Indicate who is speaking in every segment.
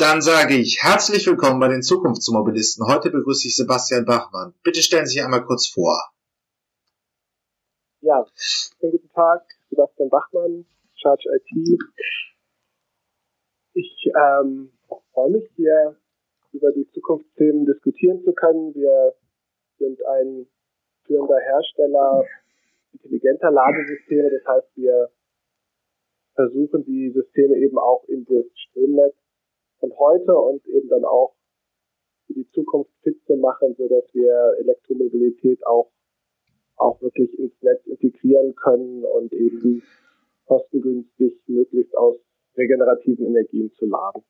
Speaker 1: Dann sage ich herzlich willkommen bei den Zukunftsmobilisten. Heute begrüße ich Sebastian Bachmann. Bitte stellen Sie sich einmal kurz vor.
Speaker 2: Ja, schönen guten Tag, Sebastian Bachmann, Charge IT. Ich ähm, freue mich hier über die Zukunftsthemen diskutieren zu können. Wir sind ein führender Hersteller intelligenter Ladesysteme. Das heißt, wir versuchen die Systeme eben auch in das Stromnetz von heute und eben dann auch für die Zukunft fit zu machen, so dass wir Elektromobilität auch auch wirklich ins Netz integrieren können und eben kostengünstig möglichst aus regenerativen Energien zu laden.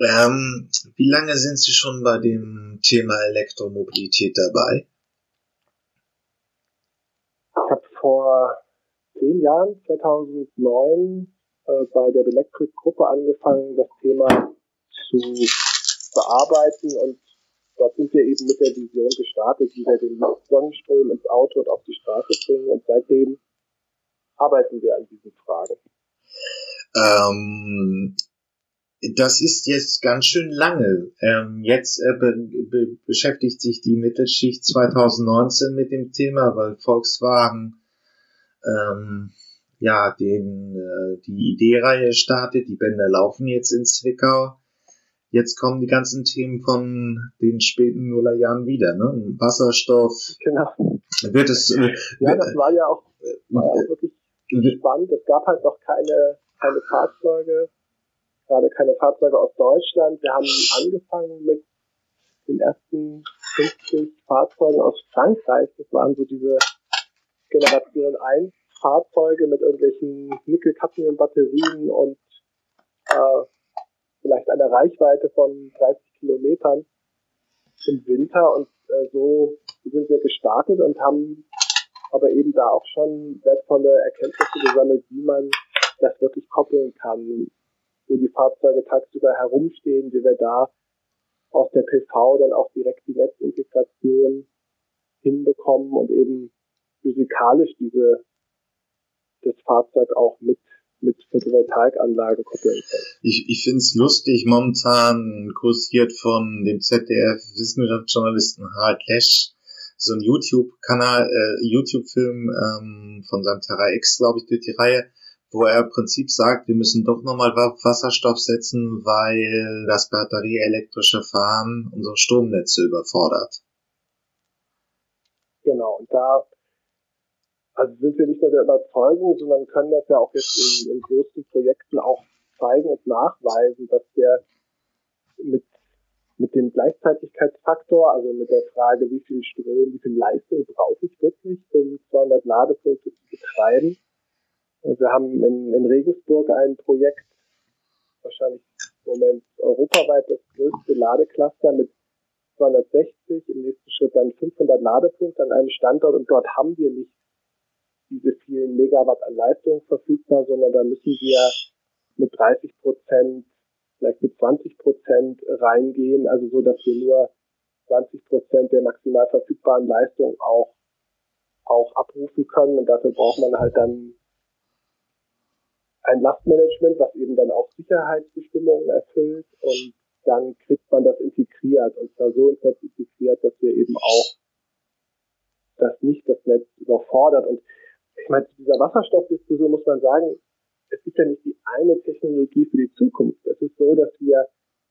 Speaker 1: Ähm, wie lange sind Sie schon bei dem Thema Elektromobilität dabei?
Speaker 2: Ich habe vor zehn Jahren, 2009, äh, bei der Electric-Gruppe angefangen, das Thema zu bearbeiten und dort sind wir eben mit der Vision gestartet, wie wir den Sonnenstrom ins Auto und auf die Straße bringen und seitdem arbeiten wir an diesen Fragen.
Speaker 1: Ähm, das ist jetzt ganz schön lange. Ähm, jetzt äh, be be beschäftigt sich die Mittelschicht 2019 mit dem Thema, weil Volkswagen ähm, ja den äh, die Idee-Reihe startet. Die Bänder laufen jetzt in Zwickau. Jetzt kommen die ganzen Themen von den späten Nullerjahren wieder, ne? Wasserstoff.
Speaker 2: Genau.
Speaker 1: Wird es. Äh,
Speaker 2: ja, das war ja auch, war ja auch wirklich spannend. Es gab halt noch keine keine Fahrzeuge gerade keine Fahrzeuge aus Deutschland. Wir haben angefangen mit den ersten 50 Fahrzeugen aus Frankreich. Das waren so diese Generation 1 Fahrzeuge mit irgendwelchen Nickel-Cadmium-Batterien und äh, vielleicht einer Reichweite von 30 Kilometern im Winter. Und äh, so sind wir gestartet und haben aber eben da auch schon wertvolle Erkenntnisse gesammelt, wie man das wirklich koppeln kann, wo die Fahrzeuge tagsüber herumstehen, wie wir da aus der PV dann auch direkt die Netzintegration hinbekommen und eben physikalisch diese das Fahrzeug auch mit mit Photovoltaikanlage koppeln können.
Speaker 1: Ich, ich finde es lustig, momentan kursiert von dem ZDF-Wissenschaftsjournalisten Harald Lesch so ein YouTube-Kanal, äh, YouTube-Film ähm, von seinem Terra X, glaube ich, durch die Reihe, wo er im Prinzip sagt, wir müssen doch nochmal Wasserstoff setzen, weil das batterieelektrische Fahren unsere Stromnetze überfordert.
Speaker 2: Genau, und da also sind wir nicht nur der Überzeugung, sondern können das ja auch jetzt in, in größten Projekten auch zeigen und nachweisen, dass wir mit, mit dem Gleichzeitigkeitsfaktor, also mit der Frage, wie viel Strom, wie viel Leistung brauche ich wirklich, um 200 Ladepunkte zu betreiben, wir haben in, in Regensburg ein Projekt, wahrscheinlich im Moment europaweit das größte Ladecluster mit 260, im nächsten Schritt dann 500 Ladepunkte an einem Standort und dort haben wir nicht diese vielen Megawatt an Leistung verfügbar, sondern da müssen wir mit 30 Prozent, vielleicht mit 20 Prozent reingehen, also so, dass wir nur 20 Prozent der maximal verfügbaren Leistung auch, auch abrufen können. Und dafür braucht man halt dann ein Lastmanagement, was eben dann auch Sicherheitsbestimmungen erfüllt. Und dann kriegt man das integriert. Und zwar so ins Netz integriert, dass wir eben auch das nicht das Netz überfordert. Und ich meine, zu dieser Wasserstoffdiskussion muss man sagen, es gibt ja nicht die eine Technologie für die Zukunft. Es ist so, dass wir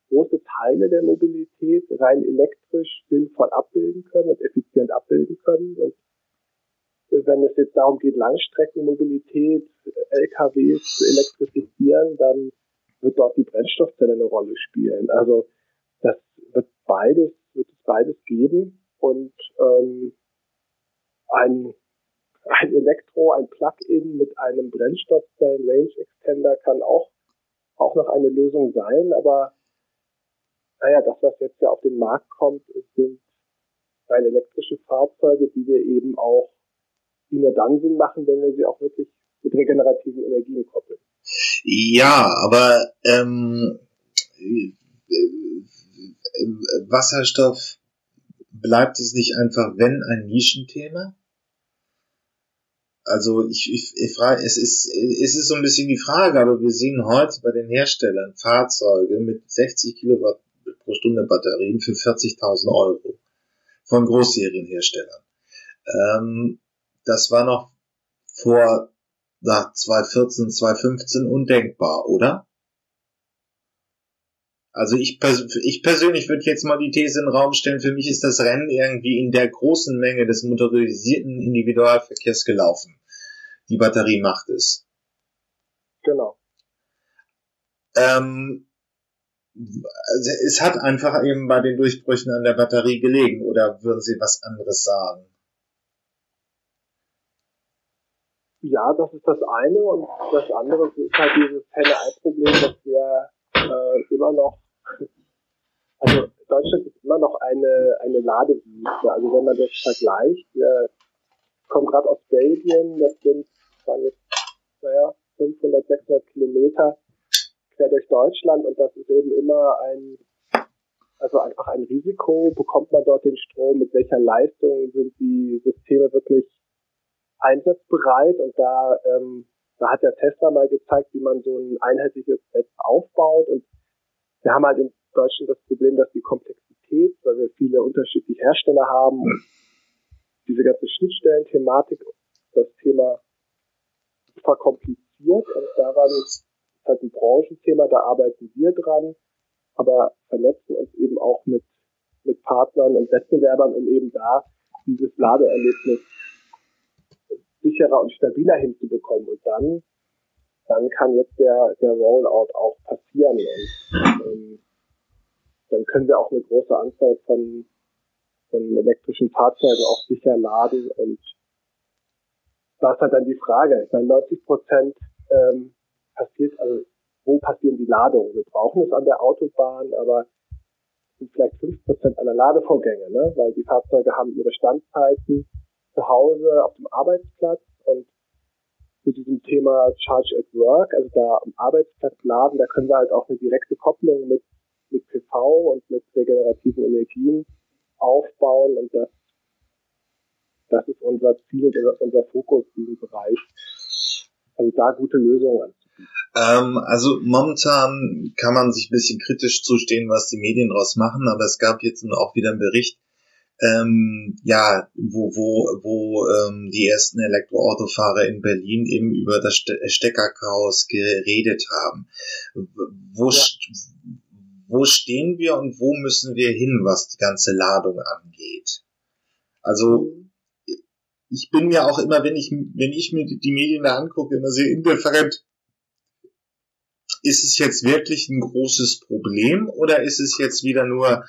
Speaker 2: große Teile der Mobilität rein elektrisch sinnvoll abbilden können und effizient abbilden können. Und wenn es jetzt darum geht, Langstreckenmobilität, LKWs zu elektrifizieren, dann wird dort die Brennstoffzelle eine Rolle spielen. Also das wird beides, wird es beides geben und ähm, ein, ein Elektro, ein Plug-in mit einem Brennstoffzellen Range Extender kann auch auch noch eine Lösung sein, aber naja, das, was jetzt ja auf den Markt kommt, sind rein elektrische Fahrzeuge, die wir eben auch die nur dann Sinn machen, wenn wir sie auch wirklich mit regenerativen Energien koppeln.
Speaker 1: Ja, aber ähm, Wasserstoff bleibt es nicht einfach, wenn ein Nischenthema? Also ich, ich, ich frage, es ist, es ist so ein bisschen die Frage, aber wir sehen heute bei den Herstellern Fahrzeuge mit 60 Kilowatt pro Stunde Batterien für 40.000 Euro von Großserienherstellern. Ähm, das war noch vor na, 2014, 2015 undenkbar, oder? Also ich, pers ich persönlich würde jetzt mal die These in den Raum stellen, für mich ist das Rennen irgendwie in der großen Menge des motorisierten Individualverkehrs gelaufen. Die Batterie macht es.
Speaker 2: Genau.
Speaker 1: Ähm, also es hat einfach eben bei den Durchbrüchen an der Batterie gelegen, oder würden Sie was anderes sagen?
Speaker 2: Ja, das ist das eine und das andere ist halt dieses Henne-Ei-Problem, dass wir äh, immer noch, also Deutschland ist immer noch eine, eine Ladewüste. Also wenn man das vergleicht, wir kommen gerade aus Belgien, das sind, waren jetzt, naja, 500, 600 Kilometer quer durch Deutschland und das ist eben immer ein, also einfach ein Risiko. Bekommt man dort den Strom? Mit welcher Leistung sind die Systeme wirklich einsatzbereit? Und da ähm, da hat der Tesla mal gezeigt, wie man so ein einheitliches Netz aufbaut. Und wir haben halt in Deutschland das Problem, dass die Komplexität, weil wir viele unterschiedliche Hersteller haben und diese ganze Schnittstellen-Thematik, das Thema verkompliziert und daran ist halt ein Branchenthema, da arbeiten wir dran, aber vernetzen uns eben auch mit, mit Partnern und Wettbewerbern, um eben da dieses Ladeerlebnis sicherer und stabiler hinzubekommen. Und dann, dann kann jetzt der, der Rollout auch passieren. Und ähm, dann können wir auch eine große Anzahl von, von elektrischen Fahrzeugen auch sicher laden. Und da ist halt dann die Frage. Ich meine, 90 Prozent ähm, passiert, also wo passieren die Ladungen? Wir brauchen es an der Autobahn, aber sind vielleicht 5 Prozent aller Ladevorgänge, ne? weil die Fahrzeuge haben ihre Standzeiten zu Hause auf dem Arbeitsplatz und zu diesem Thema Charge at Work, also da am Arbeitsplatz laden, da können wir halt auch eine direkte Kopplung mit, mit PV und mit regenerativen Energien aufbauen und das, das ist unser Ziel, unser Fokus in diesem Bereich. Also da gute Lösungen.
Speaker 1: Ähm, also momentan kann man sich ein bisschen kritisch zustehen, was die Medien daraus machen, aber es gab jetzt auch wieder einen Bericht, ähm, ja, wo, wo, wo ähm, die ersten Elektroautofahrer in Berlin eben über das Ste Steckerchaos geredet haben. Wo, ja. wo stehen wir und wo müssen wir hin, was die ganze Ladung angeht? Also ich bin mir auch immer, wenn ich, wenn ich mir die Medien da angucke, immer sehr indifferent. Ist es jetzt wirklich ein großes Problem oder ist es jetzt wieder nur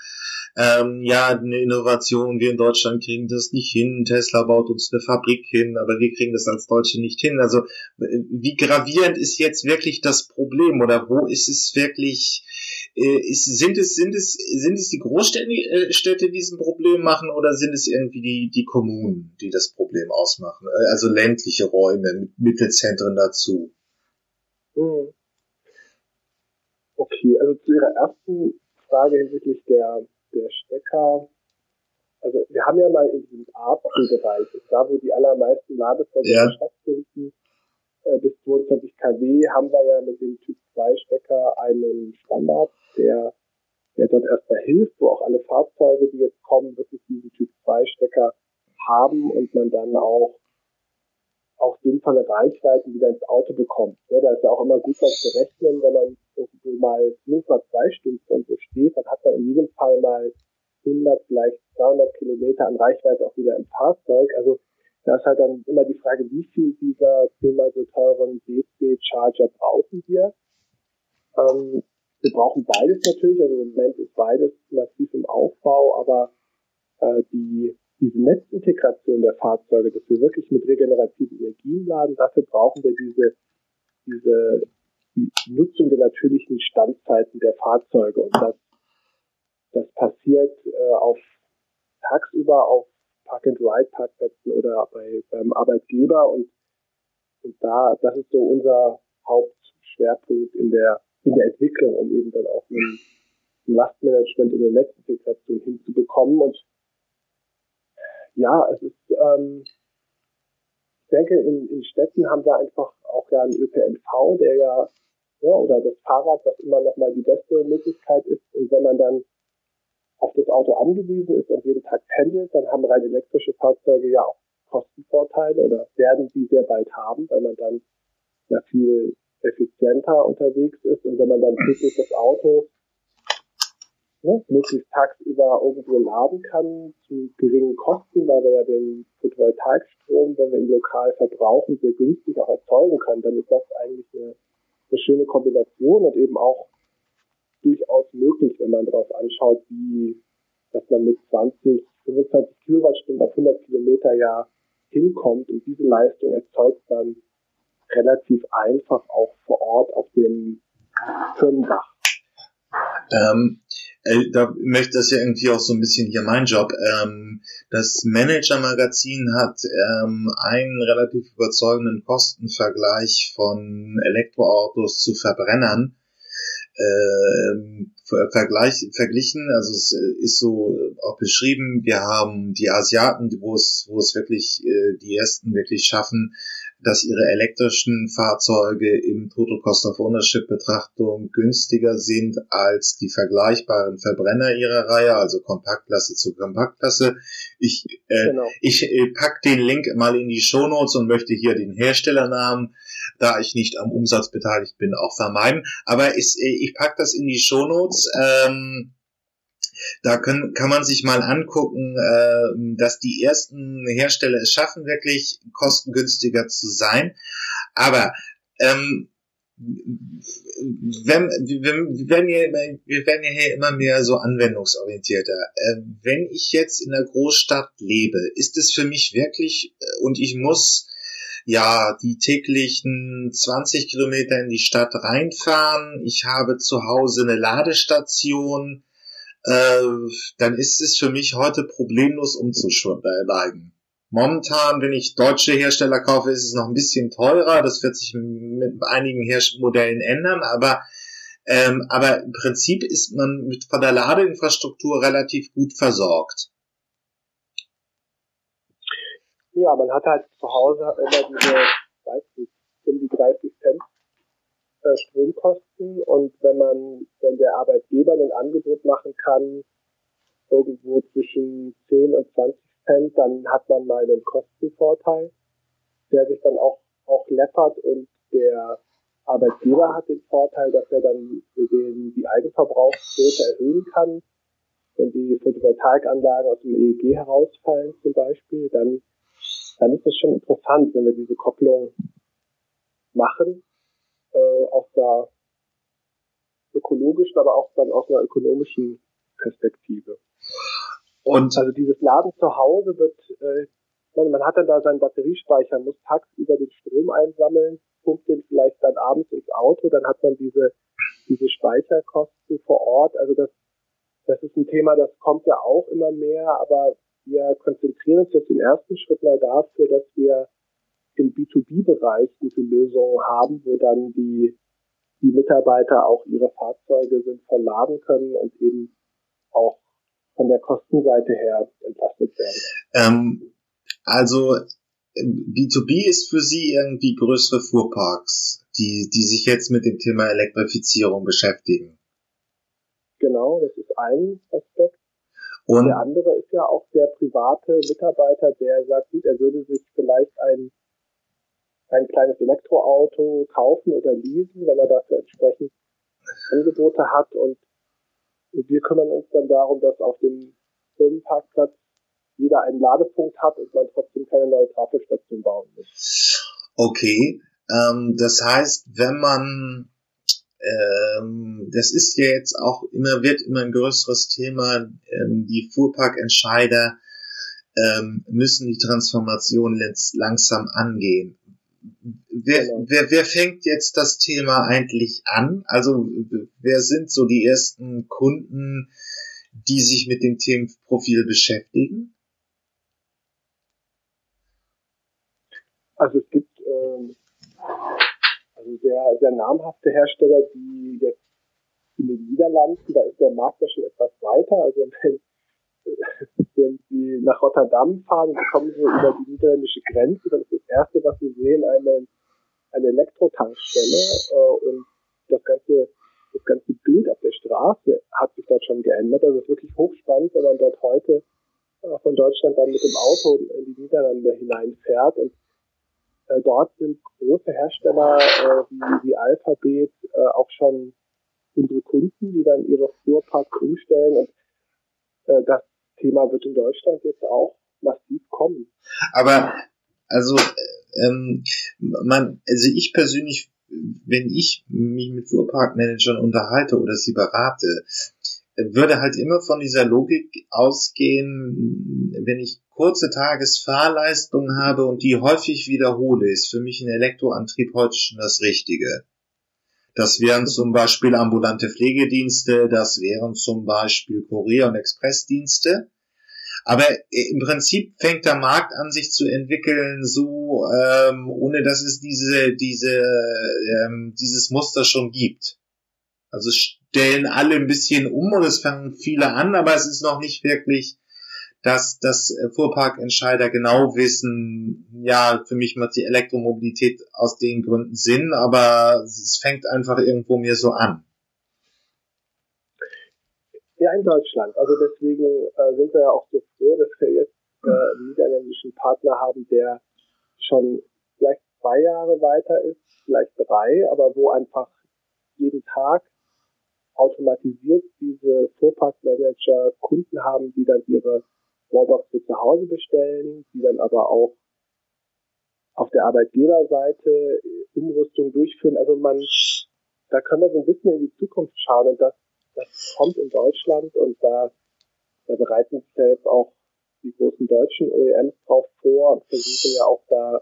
Speaker 1: ähm, ja, eine Innovation, wir in Deutschland kriegen das nicht hin, Tesla baut uns eine Fabrik hin, aber wir kriegen das als Deutsche nicht hin. Also wie gravierend ist jetzt wirklich das Problem oder wo ist es wirklich, äh, ist, sind es, sind es, sind es die Großstädte, äh, die diesen Problem machen oder sind es irgendwie die, die Kommunen, die das Problem ausmachen? Äh, also ländliche Räume mit Mittelzentren dazu.
Speaker 2: Hm. Also zu Ihrer ersten Frage hinsichtlich der der Stecker, also wir haben ja mal in diesem Apfelbereich, da wo die allermeisten Ladevorgänge ja. stattfinden, äh, bis 22 kW haben wir ja mit dem Typ 2 Stecker einen Standard, der, der dort erstmal hilft, wo auch alle Fahrzeuge, die jetzt kommen, wirklich diesen Typ 2 Stecker haben und man dann auch auch sinnvolle Reichweiten wieder ins Auto bekommt. Ja, da ist ja auch immer gut was zu rechnen, wenn man irgendwo mal zumindest mal zwei Stunden so steht, dann hat man in jedem Fall mal 100, vielleicht 200 Kilometer an Reichweite auch wieder im Fahrzeug. Also da ist halt dann immer die Frage, wie viel dieser zehnmal so teuren DC-Charger brauchen wir. Ähm, wir brauchen beides natürlich, also im Moment ist beides massiv im Aufbau, aber äh, die diese Netzintegration der Fahrzeuge, dass wir wirklich mit regenerativen Energien laden, dafür brauchen wir diese, diese die Nutzung der natürlichen Standzeiten der Fahrzeuge. Und das, das passiert äh, auf tagsüber auf Park-and-Ride-Parkplätzen oder bei, beim Arbeitgeber. Und, und da, das ist so unser Hauptschwerpunkt in der, in der Entwicklung, um eben dann auch ein, ein Lastmanagement und eine Netzintegration hinzubekommen. Und ja, es ist, ähm, denke, in, in Städten haben wir einfach auch ja einen ÖPNV, der ja, ja oder das Fahrrad, was immer noch mal die beste Möglichkeit ist. Und wenn man dann auf das Auto angewiesen ist und jeden Tag pendelt, dann haben rein elektrische Fahrzeuge ja auch Kostenvorteile oder werden sie sehr bald haben, weil man dann ja viel effizienter unterwegs ist und wenn man dann täglich das Auto ne, möglichst tagsüber irgendwo laden kann zu geringen Kosten, weil wir ja den Photovoltaikstrom, wenn wir ihn lokal verbrauchen, sehr günstig auch erzeugen können, dann ist das eigentlich eine, eine schöne Kombination und eben auch durchaus möglich, wenn man darauf anschaut, wie, dass man mit 20, 25 Kilowattstunden auf 100 Kilometer ja hinkommt und diese Leistung erzeugt dann relativ einfach auch vor Ort auf dem Firmendach.
Speaker 1: Ähm, äh, da möchte das ja irgendwie auch so ein bisschen hier mein Job. Ähm, das Manager-Magazin hat ähm, einen relativ überzeugenden Kostenvergleich von Elektroautos zu Verbrennern äh, vergleich, verglichen. Also es äh, ist so auch beschrieben, wir haben die Asiaten, wo es, wo es wirklich äh, die ersten wirklich schaffen, dass ihre elektrischen Fahrzeuge im Total Cost of Ownership Betrachtung günstiger sind als die vergleichbaren Verbrenner ihrer Reihe, also Kompaktklasse zu Kompaktklasse. Ich, äh, genau. ich äh, pack den Link mal in die Show Notes und möchte hier den Herstellernamen, da ich nicht am Umsatz beteiligt bin, auch vermeiden. Aber ich, äh, ich pack das in die Show Notes. Ähm, da können, kann man sich mal angucken, äh, dass die ersten Hersteller es schaffen, wirklich kostengünstiger zu sein. Aber ähm, wenn, wir, werden ja, wir werden ja hier immer mehr so anwendungsorientierter. Äh, wenn ich jetzt in der Großstadt lebe, ist es für mich wirklich, äh, und ich muss ja die täglichen 20 Kilometer in die Stadt reinfahren, ich habe zu Hause eine Ladestation, äh, dann ist es für mich heute problemlos umzusteigen. Momentan, wenn ich deutsche Hersteller kaufe, ist es noch ein bisschen teurer. Das wird sich mit einigen Modellen ändern, aber ähm, aber im Prinzip ist man mit von der Ladeinfrastruktur relativ gut versorgt.
Speaker 2: Ja, man hat halt zu Hause immer diese, weiß nicht, um die 30 Cent Stromkosten und wenn man, wenn der Arbeitgeber ein Angebot machen kann, irgendwo zwischen 10 und 20 Cent, dann hat man mal einen Kostenvorteil, der sich dann auch, auch läppert und der Arbeitgeber hat den Vorteil, dass er dann den, die Eigenverbrauchsquote erhöhen kann. Wenn die Photovoltaikanlagen aus dem EEG herausfallen zum Beispiel, dann, dann ist es schon interessant, wenn wir diese Kopplung machen äh, aus der ökologischen, aber auch dann aus einer ökonomischen Perspektive. Und also dieses Laden zu Hause wird, äh, man, man hat dann da seinen Batteriespeicher, muss tagsüber den Strom einsammeln, pumpt den vielleicht dann abends ins Auto, dann hat man diese, diese Speicherkosten vor Ort. Also das, das ist ein Thema, das kommt ja auch immer mehr, aber wir konzentrieren uns jetzt im ersten Schritt mal dafür, dass wir im B2B-Bereich gute Lösungen haben, wo dann die, die Mitarbeiter auch ihre Fahrzeuge sinnvoll laden können und eben auch von der Kostenseite her entlastet werden.
Speaker 1: Ähm, also B2B ist für Sie irgendwie größere Fuhrparks, die, die sich jetzt mit dem Thema Elektrifizierung beschäftigen.
Speaker 2: Genau, das ist ein Aspekt. Und der andere ist ja auch der private Mitarbeiter, der sagt, gut, er würde sich vielleicht ein ein kleines Elektroauto kaufen oder leasen, wenn er dafür entsprechend Angebote hat. Und wir kümmern uns dann darum, dass auf dem Firmenparkplatz jeder einen Ladepunkt hat und man trotzdem keine neue Trafostation bauen muss.
Speaker 1: Okay, ähm, das heißt, wenn man ähm, das ist ja jetzt auch immer, wird immer ein größeres Thema, ähm, die Fuhrparkentscheider ähm, müssen die Transformation langsam angehen wer, genau. wer, wer fängt jetzt das Thema eigentlich an? Also wer sind so die ersten Kunden, die sich mit dem Themenprofil beschäftigen?
Speaker 2: Also es gibt ähm, also sehr, sehr namhafte Hersteller, die jetzt in den Niederlanden, da ist der Markt ja schon etwas weiter. Also wenn wenn Sie nach Rotterdam fahren und Sie kommen so über die niederländische Grenze, dann ist das Erste, was Sie sehen, eine, eine Elektrotankstelle äh, und das ganze, das ganze Bild auf der Straße hat sich dort schon geändert. Also es ist wirklich hochspannend, wenn man dort heute äh, von Deutschland dann mit dem Auto in die Niederlande hineinfährt. Und äh, dort sind große Hersteller äh, wie, wie Alphabet äh, auch schon unsere Kunden, die dann ihre Fuhrparks umstellen. Und äh, das Thema wird in Deutschland jetzt auch massiv kommen.
Speaker 1: Aber also ähm, man, also ich persönlich, wenn ich mich mit Fuhrparkmanagern unterhalte oder sie berate, würde halt immer von dieser Logik ausgehen, wenn ich kurze Tagesfahrleistungen habe und die häufig wiederhole, ist für mich ein Elektroantrieb heute schon das Richtige. Das wären zum Beispiel ambulante Pflegedienste, das wären zum Beispiel Kurier- und Expressdienste. Aber im Prinzip fängt der Markt an, sich zu entwickeln, so ähm, ohne dass es diese, diese, ähm, dieses Muster schon gibt. Also stellen alle ein bisschen um und es fangen viele an, aber es ist noch nicht wirklich, dass, dass Fuhrparkentscheider genau wissen, ja, für mich macht die Elektromobilität aus den Gründen Sinn, aber es fängt einfach irgendwo mir so an.
Speaker 2: Ja, in Deutschland. Also deswegen äh, sind wir ja auch so froh, dass wir jetzt äh, einen niederländischen Partner haben, der schon vielleicht zwei Jahre weiter ist, vielleicht drei, aber wo einfach jeden Tag automatisiert diese Fuhrparkmanager Kunden haben, die dann ihre Wallbox für zu Hause bestellen, die dann aber auch auf der Arbeitgeberseite Umrüstung durchführen. Also man, da können wir so ein bisschen in die Zukunft schauen und das, das kommt in Deutschland und da, da bereiten sich jetzt auch die großen deutschen OEMs drauf vor und versuchen ja auch da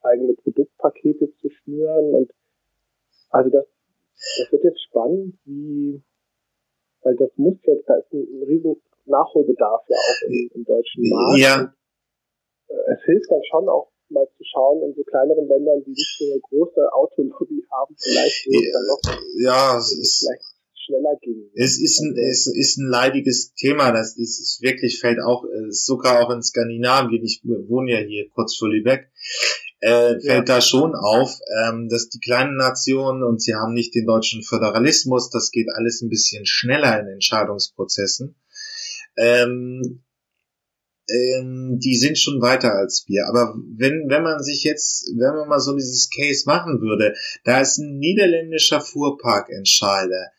Speaker 2: eigene Produktpakete zu schnüren und also das das wird jetzt spannend, wie, weil das muss jetzt, da ist ein riesen Nachholbedarf ja auch im, im deutschen Markt. Ja. Und, äh, es hilft dann schon auch mal zu schauen in so kleineren Ländern, die nicht so eine große Autolobby haben, vielleicht ja, dann noch
Speaker 1: ja, es ist,
Speaker 2: vielleicht schneller ging.
Speaker 1: Es ist ein, es ist ein leidiges Thema, das ist, ist wirklich fällt auch, sogar auch in Skandinavien, ich wohne ja hier kurz vor Lübeck, äh, fällt ja. da schon auf, ähm, dass die kleinen Nationen und sie haben nicht den deutschen Föderalismus, das geht alles ein bisschen schneller in Entscheidungsprozessen. Ähm, ähm, die sind schon weiter als wir. Aber wenn, wenn man sich jetzt, wenn man mal so dieses Case machen würde, da ist ein niederländischer Fuhrparkentscheider.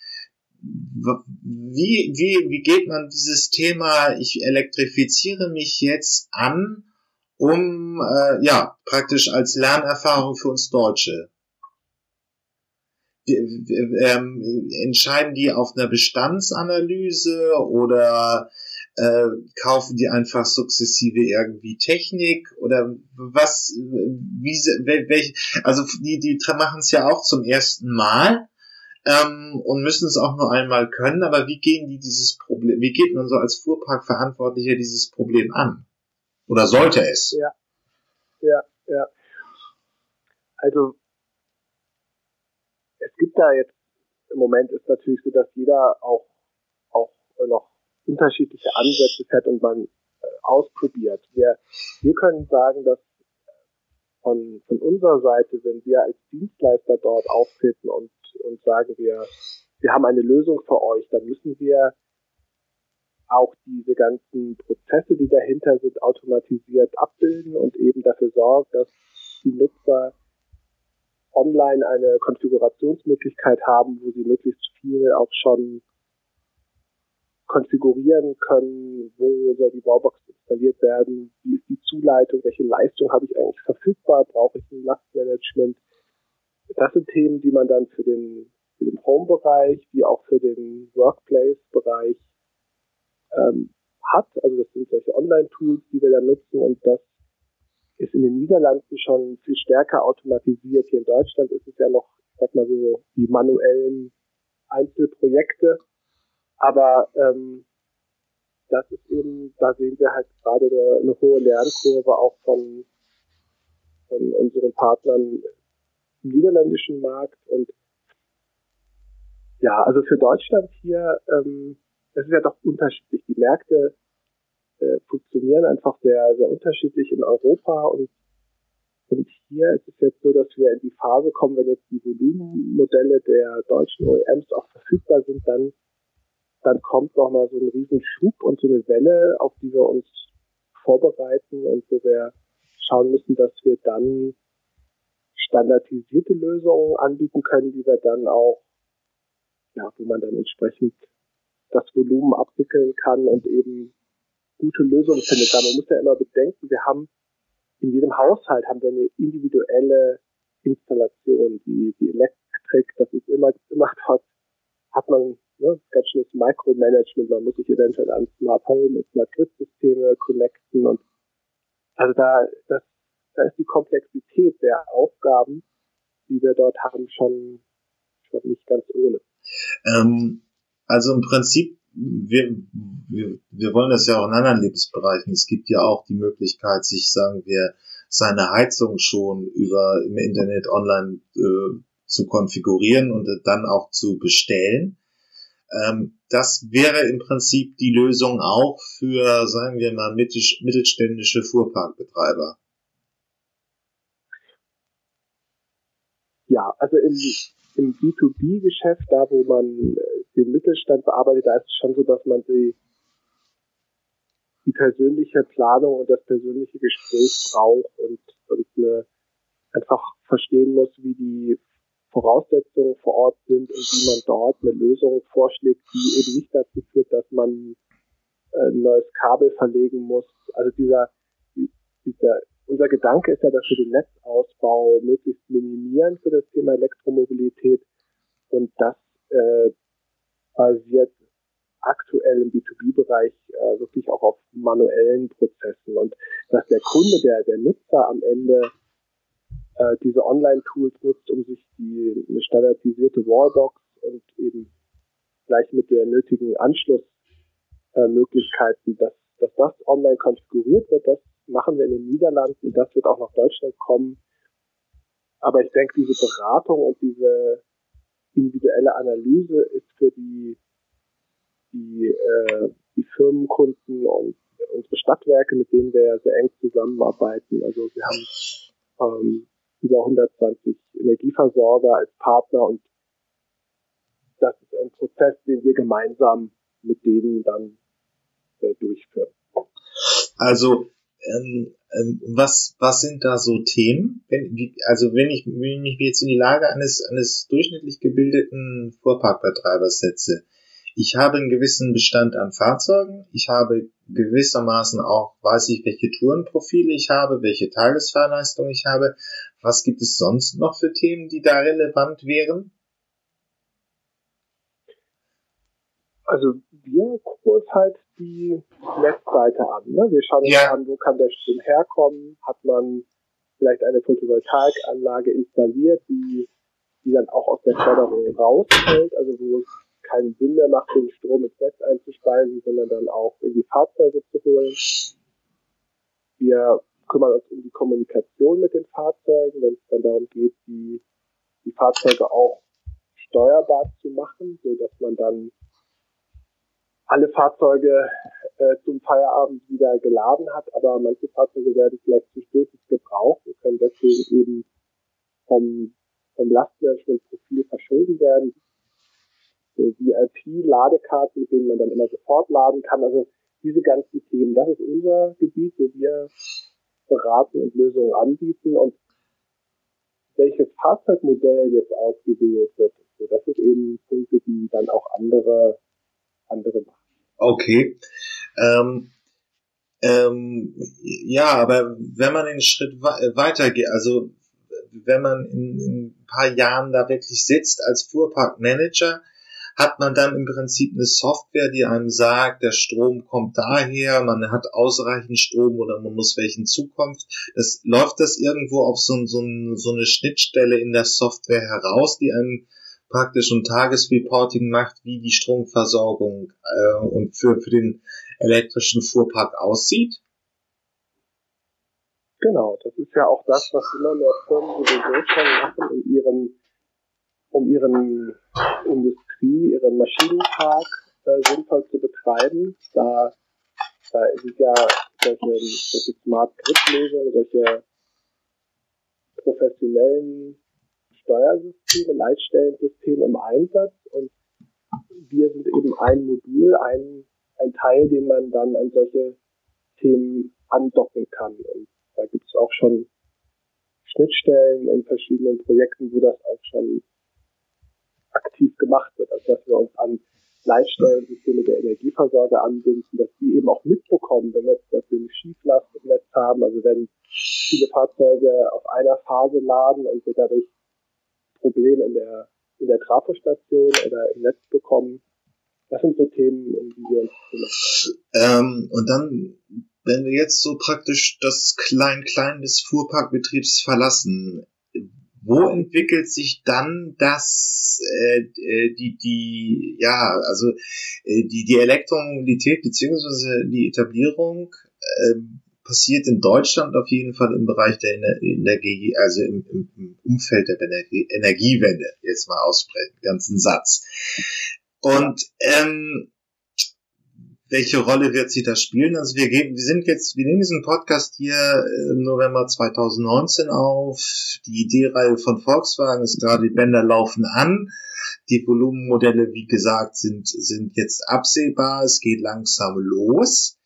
Speaker 1: Wie, wie, wie geht man dieses Thema, ich elektrifiziere mich jetzt an um äh, ja praktisch als Lernerfahrung für uns Deutsche. Ähm, entscheiden die auf einer Bestandsanalyse oder äh, kaufen die einfach sukzessive irgendwie Technik oder was wie welche also die die machen es ja auch zum ersten Mal ähm, und müssen es auch nur einmal können aber wie gehen die dieses Problem wie geht man so als Fuhrparkverantwortlicher dieses Problem an oder sollte es?
Speaker 2: Ja, ja, ja. Also es gibt da jetzt im Moment ist natürlich so, dass jeder auch auch noch unterschiedliche Ansätze fährt und man äh, ausprobiert. Wir, wir können sagen, dass von, von unserer Seite, wenn wir als Dienstleister dort auftreten und, und sagen, wir, wir haben eine Lösung für euch, dann müssen wir auch diese ganzen Prozesse, die dahinter sind, automatisiert abbilden und eben dafür sorgen, dass die Nutzer online eine Konfigurationsmöglichkeit haben, wo sie möglichst viel auch schon konfigurieren können, wo soll die Wallbox installiert werden, wie ist die Zuleitung, welche Leistung habe ich eigentlich verfügbar, brauche ich ein Lastmanagement. Das sind Themen, die man dann für den, für den Home-Bereich, wie auch für den Workplace-Bereich ähm, hat. Also das sind solche Online-Tools, die wir da nutzen und das ist in den Niederlanden schon viel stärker automatisiert. Hier in Deutschland ist es ja noch, ich sag mal so, die manuellen Einzelprojekte. Aber ähm, das ist eben, da sehen wir halt gerade eine, eine hohe Lernkurve auch von, von unseren Partnern im niederländischen Markt. Und ja, also für Deutschland hier ähm, das ist ja doch unterschiedlich. Die Märkte äh, funktionieren einfach sehr, sehr unterschiedlich in Europa und und hier ist es jetzt so, dass wir in die Phase kommen, wenn jetzt die Volumenmodelle der deutschen OEMs auch verfügbar sind, dann, dann kommt nochmal so ein Riesenschub und so eine Welle, auf die wir uns vorbereiten und wo wir schauen müssen, dass wir dann standardisierte Lösungen anbieten können, die wir dann auch, ja, wo man dann entsprechend das Volumen abwickeln kann und eben gute Lösungen findet. Da man muss ja immer bedenken, wir haben in jedem Haushalt haben wir eine individuelle Installation, die, die Elektrik, das ist immer, immer dort, hat man ne, ganz schönes Micromanagement, man muss sich eventuell an Smart Home und Smart Grid Systeme connecten und also da, das, da ist die Komplexität der Aufgaben, die wir dort haben, schon, schon nicht ganz ohne.
Speaker 1: Ähm, also im Prinzip, wir, wir, wir wollen das ja auch in anderen Lebensbereichen. Es gibt ja auch die Möglichkeit, sich, sagen wir, seine Heizung schon über im Internet online äh, zu konfigurieren und dann auch zu bestellen. Ähm, das wäre im Prinzip die Lösung auch für, sagen wir mal, mittelständische Fuhrparkbetreiber.
Speaker 2: Ja, also im, im B2B-Geschäft, da wo man äh, den Mittelstand bearbeitet, da ist es schon so, dass man die, die persönliche Planung und das persönliche Gespräch braucht und, und eine, einfach verstehen muss, wie die Voraussetzungen vor Ort sind und wie man dort eine Lösung vorschlägt, die eben nicht dazu führt, dass man äh, ein neues Kabel verlegen muss. Also dieser, dieser unser Gedanke ist ja, dass wir den Netzausbau möglichst minimieren für das Thema Elektromobilität und das äh, basiert aktuell im B2B-Bereich äh, wirklich auch auf manuellen Prozessen und dass der Kunde, der, der Nutzer am Ende äh, diese Online-Tools nutzt, um sich die eine standardisierte Wallbox und eben gleich mit der nötigen Anschlussmöglichkeiten, äh, dass, dass das online konfiguriert wird, das machen wir in den Niederlanden, das wird auch nach Deutschland kommen. Aber ich denke, diese Beratung und diese individuelle Analyse ist für die, die, äh, die Firmenkunden und unsere Stadtwerke, mit denen wir ja sehr eng zusammenarbeiten. Also wir haben ähm, über 120 Energieversorger als Partner und das ist ein Prozess, den wir gemeinsam mit denen dann äh, durchführen.
Speaker 1: Also ähm, ähm, was, was sind da so Themen? Wenn, wie, also wenn ich, wenn ich mich jetzt in die Lage eines, eines durchschnittlich gebildeten Fuhrparkbetreibers setze, ich habe einen gewissen Bestand an Fahrzeugen, ich habe gewissermaßen auch, weiß ich, welche Tourenprofile ich habe, welche Tagesfahrleistung ich habe. Was gibt es sonst noch für Themen, die da relevant wären?
Speaker 2: Also wir gucken uns halt die Netzseite an. Ne? Wir schauen uns ja. an, wo kann der Strom herkommen, hat man vielleicht eine Photovoltaikanlage installiert, die, die dann auch aus der Förderung rausfällt, also wo es keinen Sinn mehr macht, den Strom ins Netz einzuspeisen, sondern dann auch in die Fahrzeuge zu holen. Wir kümmern uns um die Kommunikation mit den Fahrzeugen, wenn es dann darum geht, die, die Fahrzeuge auch steuerbar zu machen, so dass man dann alle Fahrzeuge äh, zum Feierabend wieder geladen hat, aber manche Fahrzeuge werden vielleicht zwischendurch gebraucht und können deswegen eben vom, vom Lastmanagementprofil verschoben werden. So VIP-Ladekarten, mit denen man dann immer sofort laden kann. Also diese ganzen Themen, das ist unser Gebiet, wo wir beraten und Lösungen anbieten und welches Fahrzeugmodell jetzt ausgewählt wird. So, das ist eben Punkte, die dann auch andere andere machen.
Speaker 1: Okay. Ähm, ähm, ja, aber wenn man den Schritt weiter geht, also wenn man in, in ein paar Jahren da wirklich sitzt als Fuhrparkmanager, hat man dann im Prinzip eine Software, die einem sagt, der Strom kommt daher, man hat ausreichend Strom oder man muss welchen Zukunft. Das, läuft das irgendwo auf so, so, so eine Schnittstelle in der Software heraus, die einem praktisch ein Tagesreporting macht, wie die Stromversorgung äh, und für, für den elektrischen Fuhrpark aussieht?
Speaker 2: Genau, das ist ja auch das, was immer mehr Firmen sowieso schon machen, um ihren, um ihren Industrie, ihren Maschinenpark äh, sinnvoll zu betreiben. Da Da sind ja solche, solche Smart Grid-Lösungen, solche professionellen Steuersysteme, Leitstellensysteme im Einsatz und wir sind eben ein Modul, ein, ein Teil, den man dann an solche Themen andocken kann. Und da gibt es auch schon Schnittstellen in verschiedenen Projekten, wo das auch schon aktiv gemacht wird. Also dass wir uns an Leitstellensysteme der Energieversorger anbinden, dass die eben auch mitbekommen, wenn wir jetzt natürlich Schieflast im Netz haben, also wenn viele Fahrzeuge auf einer Phase laden und wir dadurch Probleme in der, in der Trafostation oder im Netz bekommen. Das sind so Themen, um die wir uns
Speaker 1: kümmern. Ähm, und dann, wenn wir jetzt so praktisch das Klein-Klein des Fuhrparkbetriebs verlassen, wo entwickelt sich dann das äh, äh, die die ja also äh, die die Elektromobilität beziehungsweise die Etablierung äh, passiert in Deutschland auf jeden Fall im Bereich der Energie, also im, im Umfeld der Energiewende, jetzt mal aussprechen, ganzen Satz. Und ähm, welche Rolle wird sie da spielen? Also wir geben, wir sind jetzt, wir nehmen diesen Podcast hier im November 2019 auf. Die Idee-Reihe von Volkswagen ist gerade, die Bänder laufen an. Die Volumenmodelle, wie gesagt, sind, sind jetzt absehbar. Es geht langsam los.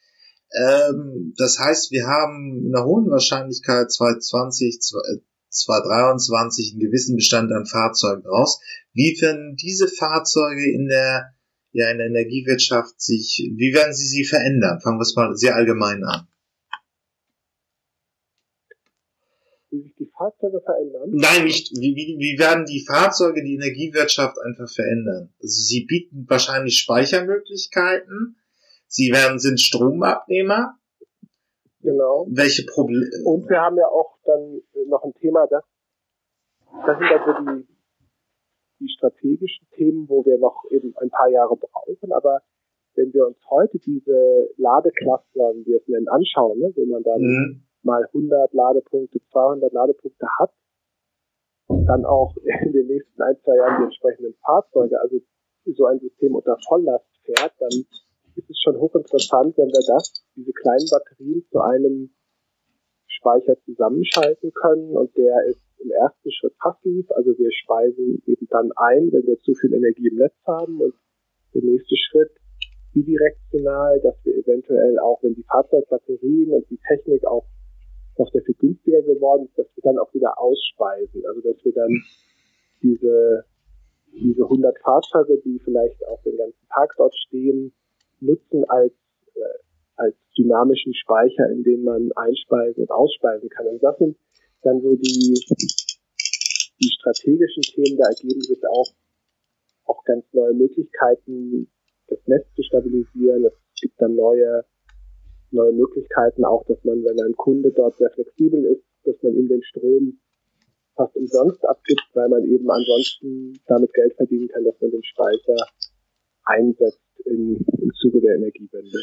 Speaker 1: Ähm, das heißt, wir haben in einer hohen Wahrscheinlichkeit 2020, 2023 einen gewissen Bestand an Fahrzeugen raus. Wie werden diese Fahrzeuge in der, ja, in der Energiewirtschaft sich, wie werden sie sie verändern? Fangen wir es mal sehr allgemein an.
Speaker 2: Wie sich die Fahrzeuge verändern?
Speaker 1: Nein, nicht, wie, wie, wie werden die Fahrzeuge die Energiewirtschaft einfach verändern? Also sie bieten wahrscheinlich Speichermöglichkeiten Sie werden, sind Stromabnehmer.
Speaker 2: Genau.
Speaker 1: Welche Probleme?
Speaker 2: Und wir haben ja auch dann noch ein Thema, das, das sind also die, die strategischen Themen, wo wir noch eben ein paar Jahre brauchen. Aber wenn wir uns heute diese Ladecluster, wie wir es nennen, anschauen, ne, wo man dann mhm. mal 100 Ladepunkte, 200 Ladepunkte hat, dann auch in den nächsten ein, zwei Jahren die entsprechenden Fahrzeuge, also so ein System unter Volllast fährt, dann ist es schon hochinteressant, wenn wir das, diese kleinen Batterien zu einem Speicher zusammenschalten können und der ist im ersten Schritt passiv, also wir speisen eben dann ein, wenn wir zu viel Energie im Netz haben. Und der nächste Schritt bidirektional, dass wir eventuell auch, wenn die Fahrzeugbatterien und die Technik auch noch sehr viel günstiger geworden ist, dass wir dann auch wieder ausspeisen, also dass wir dann diese diese 100 Fahrzeuge, die vielleicht auch den ganzen Tag dort stehen, nutzen als, äh, als dynamischen Speicher, in den man einspeisen und ausspeisen kann. Und das sind dann so die, die strategischen Themen, da ergeben sich auch, auch ganz neue Möglichkeiten, das Netz zu stabilisieren. Es gibt dann neue, neue Möglichkeiten auch, dass man, wenn ein Kunde dort sehr flexibel ist, dass man ihm den Strom fast umsonst abgibt, weil man eben ansonsten damit Geld verdienen kann, dass man den Speicher einsetzt in, im Zuge der Energiewende.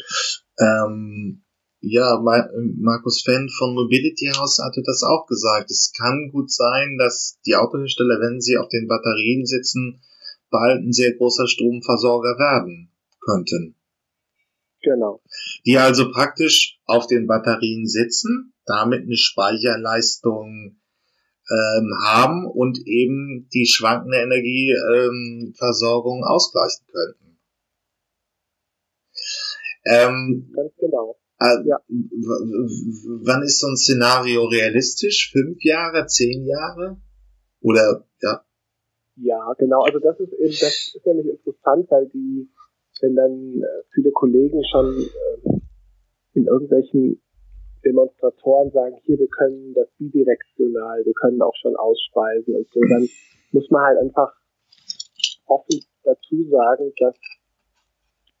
Speaker 1: Ähm, ja, Markus Fenn von Mobility House hatte das auch gesagt. Es kann gut sein, dass die Autohersteller, wenn sie auf den Batterien sitzen, bald ein sehr großer Stromversorger werden könnten.
Speaker 2: Genau.
Speaker 1: Die also praktisch auf den Batterien sitzen, damit eine Speicherleistung ähm, haben und eben die schwankende Energieversorgung ähm, ausgleichen könnten.
Speaker 2: Ähm, Ganz genau.
Speaker 1: Äh, ja. Wann ist so ein Szenario realistisch? Fünf Jahre, zehn Jahre? Oder ja?
Speaker 2: Ja, genau. Also das ist eben, das ist nämlich interessant, weil die, wenn dann äh, viele Kollegen schon äh, in irgendwelchen Demonstratoren sagen, hier, wir können das bidirektional, wir können auch schon ausspeisen und so, dann muss man halt einfach offen dazu sagen, dass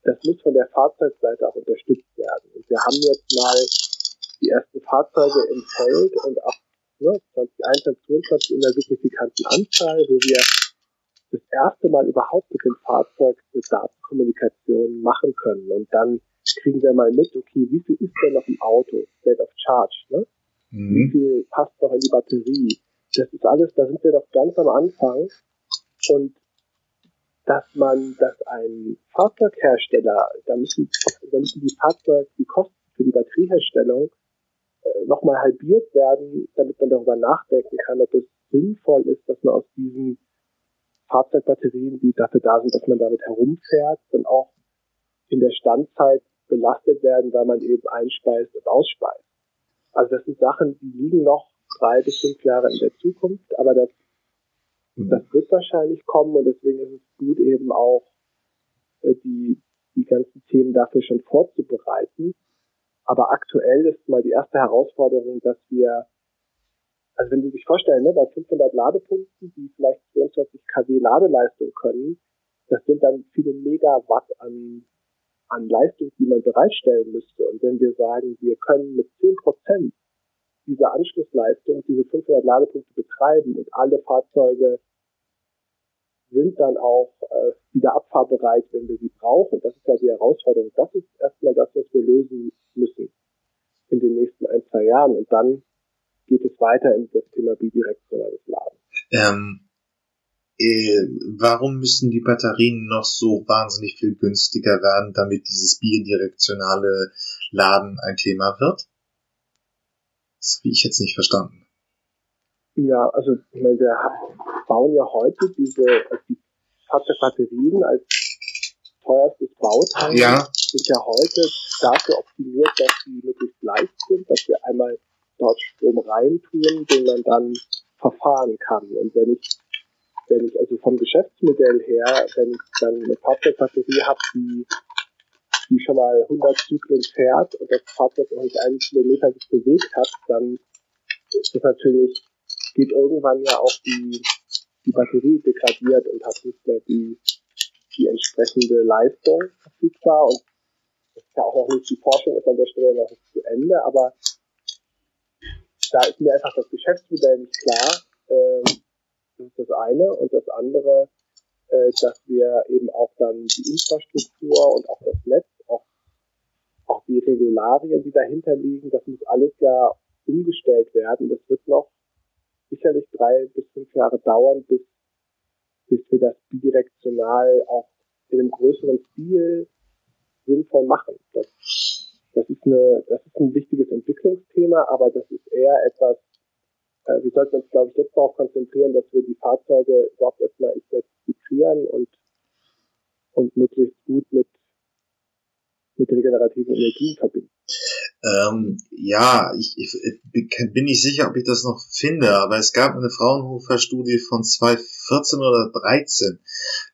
Speaker 2: das muss von der Fahrzeugseite auch unterstützt werden. Und wir haben jetzt mal die ersten Fahrzeuge im Feld und ab ne, 2021, 2022 in einer signifikanten Anzahl, wo wir das erste Mal überhaupt mit dem Fahrzeug eine Datenkommunikation machen können. Und dann kriegen wir mal mit, okay, wie viel ist denn noch im Auto? State of Charge, ne? Mhm. Wie viel passt noch in die Batterie? Das ist alles, da sind wir doch ganz am Anfang. Und dass man, dass ein Fahrzeughersteller, da müssen, da müssen die Fahrzeug, die Kosten für die Batterieherstellung äh, nochmal halbiert werden, damit man darüber nachdenken kann, ob es sinnvoll ist, dass man aus diesen Fahrzeugbatterien, die dafür da sind, dass man damit herumfährt, dann auch in der Standzeit belastet werden, weil man eben einspeist und ausspeist. Also das sind Sachen, die liegen noch drei bis fünf Jahre in der Zukunft, aber das. Das wird wahrscheinlich kommen und deswegen ist es gut eben auch äh, die, die ganzen Themen dafür schon vorzubereiten. Aber aktuell ist mal die erste Herausforderung, dass wir, also wenn Sie sich vorstellen, ne, bei 500 Ladepunkten, die vielleicht 22 kW Ladeleistung können, das sind dann viele Megawatt an an Leistung, die man bereitstellen müsste. Und wenn wir sagen, wir können mit 10 Prozent dieser Anschlussleistung diese 500 Ladepunkte betreiben und alle Fahrzeuge sind dann auch äh, wieder abfahrbereit, wenn wir sie brauchen. Das ist ja die Herausforderung. Das ist erstmal das, was wir lösen müssen in den nächsten ein, zwei Jahren. Und dann geht es weiter in das Thema bidirektionales Laden.
Speaker 1: Ähm, äh, warum müssen die Batterien noch so wahnsinnig viel günstiger werden, damit dieses bidirektionale Laden ein Thema wird? Das habe ich jetzt nicht verstanden.
Speaker 2: Ja, also ich meine, wir bauen ja heute diese also die Fahrzeugbatterien als teuerstes Bauteil
Speaker 1: ja.
Speaker 2: sind ja heute dafür optimiert, dass sie möglichst leicht sind, dass wir einmal dort Strom reintun, den man dann verfahren kann. Und wenn ich wenn ich also vom Geschäftsmodell her, wenn ich dann eine Fahrzeugbatterie habe, die, die schon mal 100 Zyklen fährt und das Fahrzeug noch nicht einen Kilometer sich bewegt hat, dann ist das natürlich, geht irgendwann ja auch die, die Batterie degradiert und hat nicht mehr die, die entsprechende Leistung verfügbar und ist ja auch noch nicht, die Forschung ist an der Stelle noch nicht zu Ende, aber da ist mir einfach das Geschäftsmodell nicht klar. Ähm, das ist das eine. Und das andere, äh, dass wir eben auch dann die Infrastruktur und auch das Netz, auch, auch die Regularien, die dahinter liegen, das muss alles ja umgestellt werden. Das wird noch sicherlich drei bis fünf Jahre dauern, bis, bis wir das bidirektional auch in einem größeren Stil sinnvoll machen. Das, das ist eine, das ist ein wichtiges Entwicklungsthema, aber das ist eher etwas, äh, wir sollten uns, glaube ich, jetzt darauf konzentrieren, dass wir die Fahrzeuge überhaupt erstmal integrieren und, und möglichst gut mit, mit regenerativen Energien verbinden.
Speaker 1: Ähm, ja, ich, ich, bin nicht sicher, ob ich das noch finde, aber es gab eine Fraunhofer-Studie von 2014 oder 13,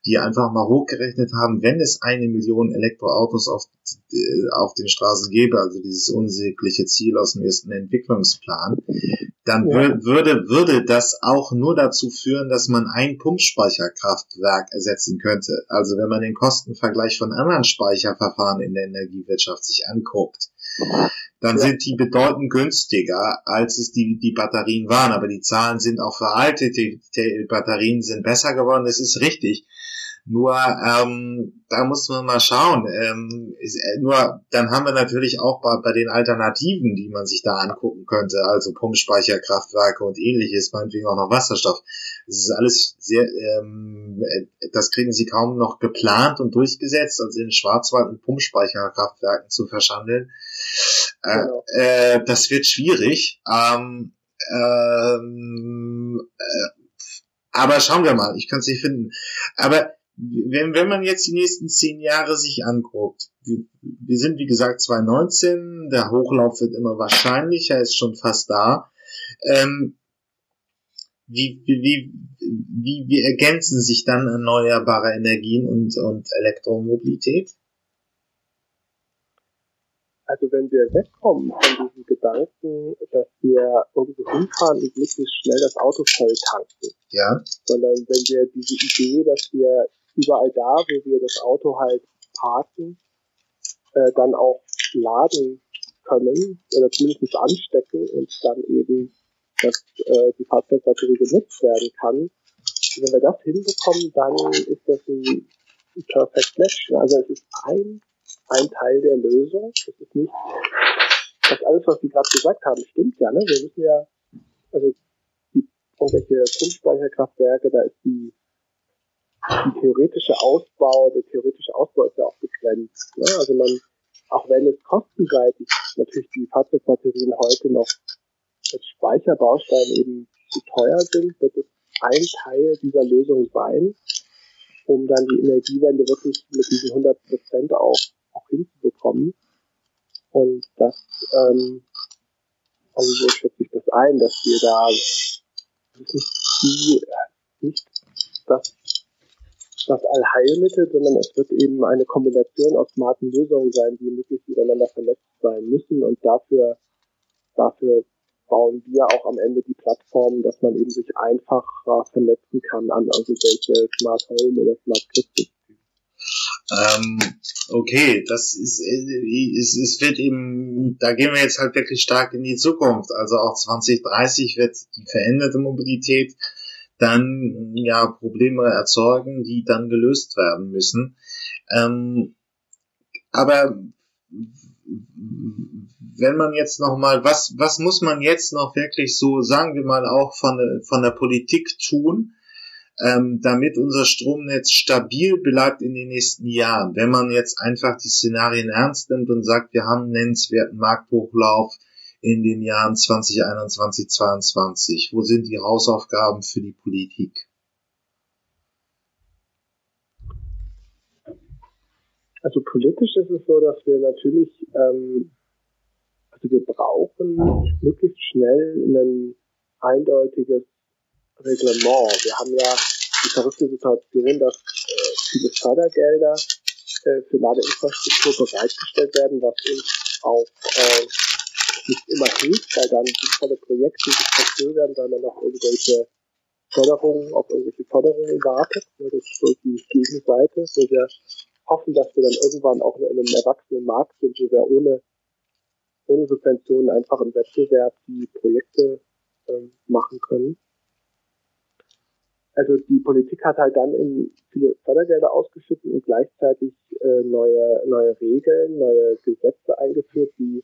Speaker 1: die einfach mal hochgerechnet haben, wenn es eine Million Elektroautos auf, äh, auf den Straßen gäbe, also dieses unsägliche Ziel aus dem ersten Entwicklungsplan, dann ja. würde, würde das auch nur dazu führen, dass man ein Pumpspeicherkraftwerk ersetzen könnte. Also wenn man den Kostenvergleich von anderen Speicherverfahren in der Energiewirtschaft sich anguckt, dann ja. sind die bedeutend günstiger, als es die, die Batterien waren. Aber die Zahlen sind auch veraltet, die, die Batterien sind besser geworden, das ist richtig. Nur ähm, da muss man mal schauen. Ähm, ist, äh, nur dann haben wir natürlich auch bei, bei den Alternativen, die man sich da angucken könnte, also Pumpspeicherkraftwerke und ähnliches, meinetwegen auch noch Wasserstoff. Das ist alles sehr, ähm, äh, das kriegen sie kaum noch geplant und durchgesetzt, also in Schwarzwald mit Pumpspeicherkraftwerken zu verschandeln. Äh, genau. äh, das wird schwierig. Ähm, ähm, äh, aber schauen wir mal, ich kann es nicht finden. Aber wenn, wenn man jetzt die nächsten zehn Jahre sich anguckt, wir, wir sind wie gesagt 2019, der Hochlauf wird immer wahrscheinlicher, ist schon fast da. Ähm, wie, wie, wie, wie, wie ergänzen sich dann erneuerbare Energien und, und Elektromobilität?
Speaker 2: Also wenn wir wegkommen von diesem Gedanken, dass wir irgendwo hinfahren und möglichst schnell das Auto voll tanken,
Speaker 1: ja.
Speaker 2: sondern wenn wir diese Idee, dass wir überall da, wo wir das Auto halt parken, äh, dann auch laden können oder zumindest anstecken und dann eben, dass äh, die Fahrzeugbatterie genutzt werden kann. Wenn wir das hinbekommen, dann ist das ein, ein Perfect Match. Also es ist ein, ein Teil der Lösung. Es ist nicht, das alles, was Sie gerade gesagt haben, stimmt ja. Ne? Wir müssen ja, also die irgendwelche Pumpspeicherkraftwerke, da ist die die theoretische Ausbau, der theoretische Ausbau ist ja auch begrenzt. Ne? Also man, auch wenn es kostenseitig natürlich die Fahrzeugbatterien heute noch als Speicherbaustein eben zu teuer sind, wird es ein Teil dieser Lösung sein, um dann die Energiewende wirklich mit diesen 100 Prozent auch, auch hinzubekommen. Und das, ähm, also so schätze ich das ein, dass wir da nicht, die, nicht das, das Allheilmittel, sondern es wird eben eine Kombination aus smarten Lösungen sein, die möglichst miteinander vernetzt sein müssen und dafür, dafür bauen wir auch am Ende die Plattform, dass man eben sich einfach äh, vernetzen kann an irgendwelche Smart Home oder Smart Grid
Speaker 1: ähm, okay, das ist, äh, es, es wird eben, da gehen wir jetzt halt wirklich stark in die Zukunft. Also auch 2030 wird die veränderte Mobilität dann ja Probleme erzeugen, die dann gelöst werden müssen. Ähm, aber wenn man jetzt noch mal, was, was muss man jetzt noch wirklich so, sagen wir mal, auch von, von der Politik tun, ähm, damit unser Stromnetz stabil bleibt in den nächsten Jahren? Wenn man jetzt einfach die Szenarien ernst nimmt und sagt, wir haben einen nennenswerten Markthochlauf in den Jahren 2021, 2022, wo sind die Hausaufgaben für die Politik?
Speaker 2: Also politisch ist es so, dass wir natürlich ähm, also wir brauchen möglichst schnell ein eindeutiges Reglement. Wir haben ja die verrückte Situation, dass äh, viele Fördergelder äh, für Ladeinfrastruktur bereitgestellt werden, was uns auch äh, nicht immer hilft, weil dann sinnvolle Projekte sich verzögern, weil man noch irgendwelche Förderungen, auf irgendwelche Förderungen wartet. Das ist so die Gegenseite, wo wir hoffen, dass wir dann irgendwann auch in einem erwachsenen Markt sind, wo wir ohne ohne Subventionen einfach im Wettbewerb die Projekte ähm, machen können. Also die Politik hat halt dann in viele Fördergelder ausgeschüttet und gleichzeitig äh, neue, neue Regeln, neue Gesetze eingeführt, die,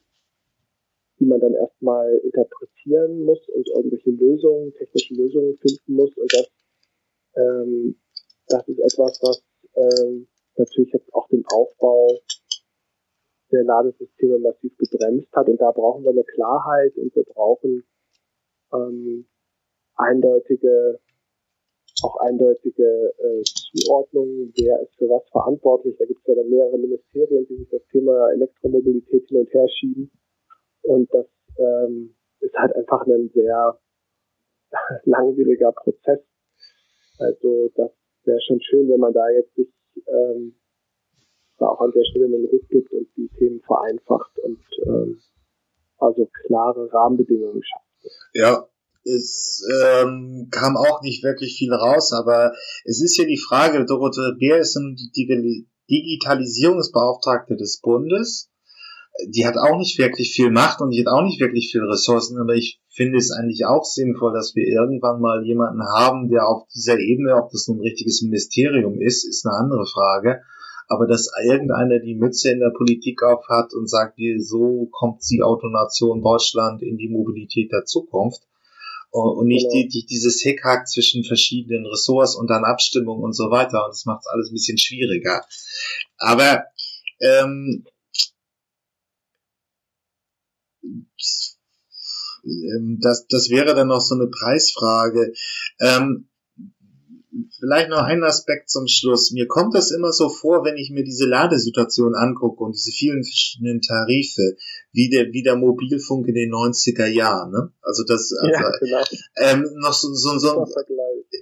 Speaker 2: die man dann erstmal interpretieren muss und irgendwelche Lösungen, technische Lösungen finden muss. Und das, ähm, das ist etwas, was ähm, natürlich jetzt auch den Aufbau der Ladesysteme massiv gebremst hat. Und da brauchen wir eine Klarheit und wir brauchen ähm, eindeutige, auch eindeutige äh, Zuordnungen, wer ist für was verantwortlich. Da gibt es ja dann mehrere Ministerien, die sich das Thema Elektromobilität hin und her schieben. Und das ähm, ist halt einfach ein sehr langwieriger Prozess. Also das wäre schon schön, wenn man da jetzt sich ähm, da auch an der Stelle einen Ruck gibt und die Themen vereinfacht und ähm, also klare Rahmenbedingungen schafft.
Speaker 1: Ja, es ähm, kam auch nicht wirklich viel raus, aber es ist hier die Frage, Dorothee Bär ist die Digitalisierungsbeauftragte des Bundes. Die hat auch nicht wirklich viel Macht und die hat auch nicht wirklich viel Ressourcen, aber ich finde es eigentlich auch sinnvoll, dass wir irgendwann mal jemanden haben, der auf dieser Ebene, ob das nun ein richtiges Ministerium ist, ist eine andere Frage, aber dass irgendeiner die Mütze in der Politik aufhat und sagt, so kommt die Autonation Deutschland in die Mobilität der Zukunft und nicht genau. die, die, dieses Hickhack zwischen verschiedenen Ressorts und dann Abstimmung und so weiter und das macht es alles ein bisschen schwieriger. Aber ähm, das, das wäre dann noch so eine Preisfrage. Ähm, vielleicht noch ein Aspekt zum Schluss. Mir kommt das immer so vor, wenn ich mir diese Ladesituation angucke und diese vielen verschiedenen Tarife, wie der, wie der Mobilfunk in den 90er Jahren, ne? Also das, also, ja, genau. ähm, noch so, so, so,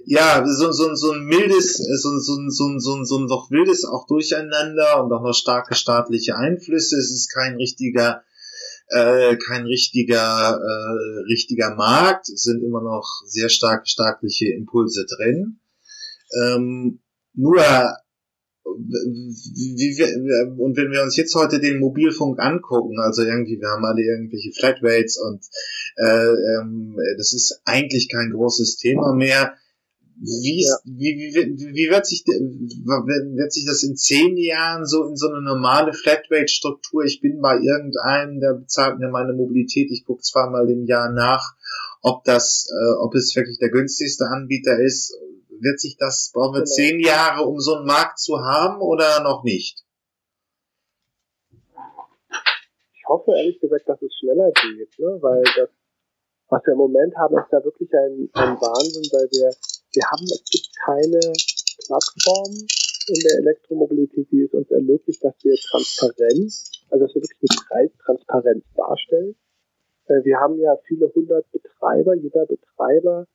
Speaker 1: ja, so, so, so ein mildes, so, so, so, so, so ein noch wildes auch Durcheinander und auch noch starke staatliche Einflüsse. Es ist kein richtiger, äh, kein richtiger, äh, richtiger Markt. Es sind immer noch sehr starke staatliche Impulse drin. Ähm, nur und wenn wir uns jetzt heute den Mobilfunk angucken, also irgendwie, wir haben alle irgendwelche Flatrates und äh, ähm, das ist eigentlich kein großes Thema mehr. Wie, ja. wie, wie, wie wird sich wird sich das in zehn Jahren so in so eine normale Flatrate-Struktur? Ich bin bei irgendeinem, der bezahlt mir meine Mobilität, ich gucke zweimal im Jahr nach, ob das, äh, ob es wirklich der günstigste Anbieter ist wird sich das, brauchen wir genau. zehn Jahre, um so einen Markt zu haben oder noch nicht?
Speaker 2: Ich hoffe ehrlich gesagt, dass es schneller geht, ne? weil das, was wir im Moment haben, ist ja wirklich ein, ein Wahnsinn, weil wir, wir haben, es gibt keine Plattform in der Elektromobilität, die es uns ermöglicht, dass wir Transparenz, also dass wir wirklich eine Preistransparenz darstellen. Äh, wir haben ja viele hundert Betreiber, jeder Betreiber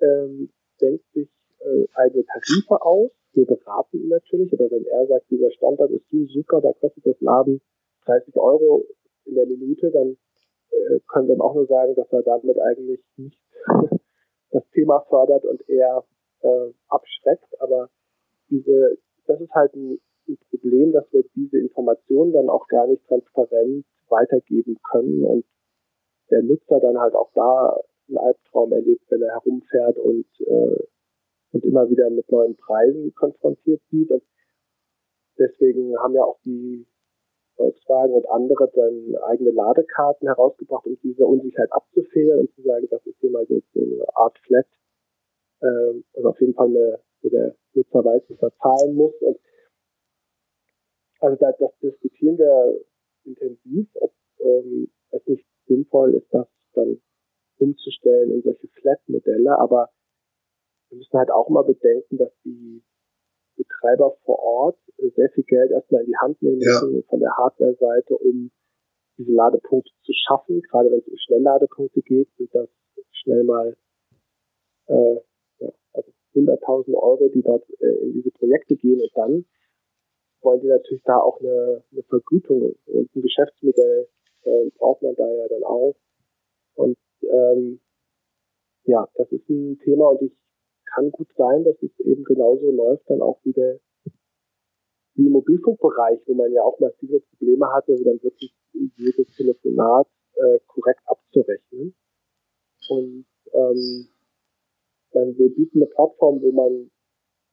Speaker 2: ähm, denkt sich äh, eigene Tarife aus. Wir beraten ihn natürlich, aber wenn er sagt, dieser Standard ist so super, da kostet das Laden 30 Euro in der Minute, dann äh, können wir ihm auch nur sagen, dass er damit eigentlich nicht das Thema fördert und eher äh, abschreckt. Aber diese, das ist halt ein, ein Problem, dass wir diese Informationen dann auch gar nicht transparent weitergeben können und der Nutzer dann halt auch da einen Albtraum erlebt, wenn er herumfährt und, äh, und immer wieder mit neuen Preisen konfrontiert sieht. Und deswegen haben ja auch die Volkswagen und andere dann eigene Ladekarten herausgebracht, um diese Unsicherheit abzufedern und zu sagen, das ist hier mal so eine Art Flat, ähm, also auf jeden Fall eine, wo der Nutzer weiß, was er zahlen muss. Und also da, das diskutieren wir intensiv, ob ähm, es nicht sinnvoll ist, das dann umzustellen in solche Flat-Modelle. Aber wir müssen halt auch mal bedenken, dass die Betreiber vor Ort sehr viel Geld erstmal in die Hand nehmen müssen ja. von der Hardware-Seite, um diese Ladepunkte zu schaffen. Gerade wenn es um Schnellladepunkte geht, sind das schnell mal äh, ja, also 100.000 Euro, die dort äh, in diese Projekte gehen. Und dann wollen die natürlich da auch eine, eine Vergütung und ein Geschäftsmodell äh, braucht man da ja dann auch. Und ähm, ja, das ist ein Thema und ich kann gut sein, dass es eben genauso läuft dann auch wieder wie im Mobilfunkbereich, wo man ja auch massive Probleme hatte, dann wirklich jedes Telefonat äh, korrekt abzurechnen. Und ähm, dann, wir bieten eine Plattform, wo man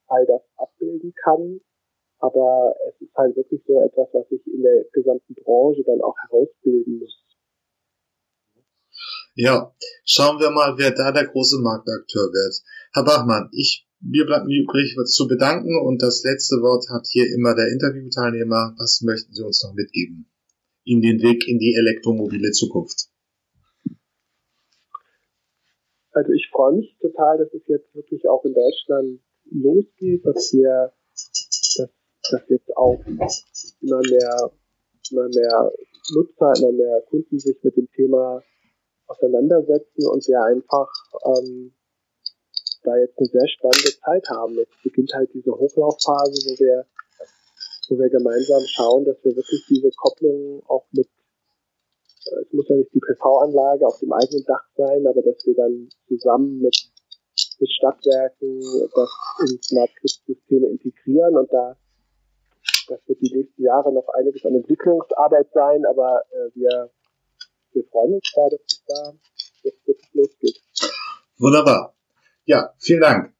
Speaker 2: all das abbilden kann, aber es ist halt wirklich so etwas, was sich in der gesamten Branche dann auch herausbilden muss.
Speaker 1: Ja, schauen wir mal, wer da der große Marktakteur wird. Herr Bachmann, ich, mir bleibt mir übrig, was zu bedanken und das letzte Wort hat hier immer der Interviewteilnehmer. Was möchten Sie uns noch mitgeben? In den Weg in die elektromobile Zukunft.
Speaker 2: Also ich freue mich total, dass es jetzt wirklich auch in Deutschland losgeht, dass wir dass jetzt auch immer mehr, immer mehr Nutzer, immer mehr Kunden sich mit dem Thema auseinandersetzen und wir einfach ähm, da jetzt eine sehr spannende Zeit haben. Jetzt beginnt halt diese Hochlaufphase, wo wir, wo wir gemeinsam schauen, dass wir wirklich diese Kopplung auch mit, äh, es muss ja nicht die PV-Anlage auf dem eigenen Dach sein, aber dass wir dann zusammen mit, mit Stadtwerken das in Smart Grid-Systeme integrieren und da das wird die nächsten Jahre noch einiges an Entwicklungsarbeit sein, aber äh, wir, wir freuen uns da, dass es da jetzt wirklich losgeht.
Speaker 1: Wunderbar. Ja, vielen Dank.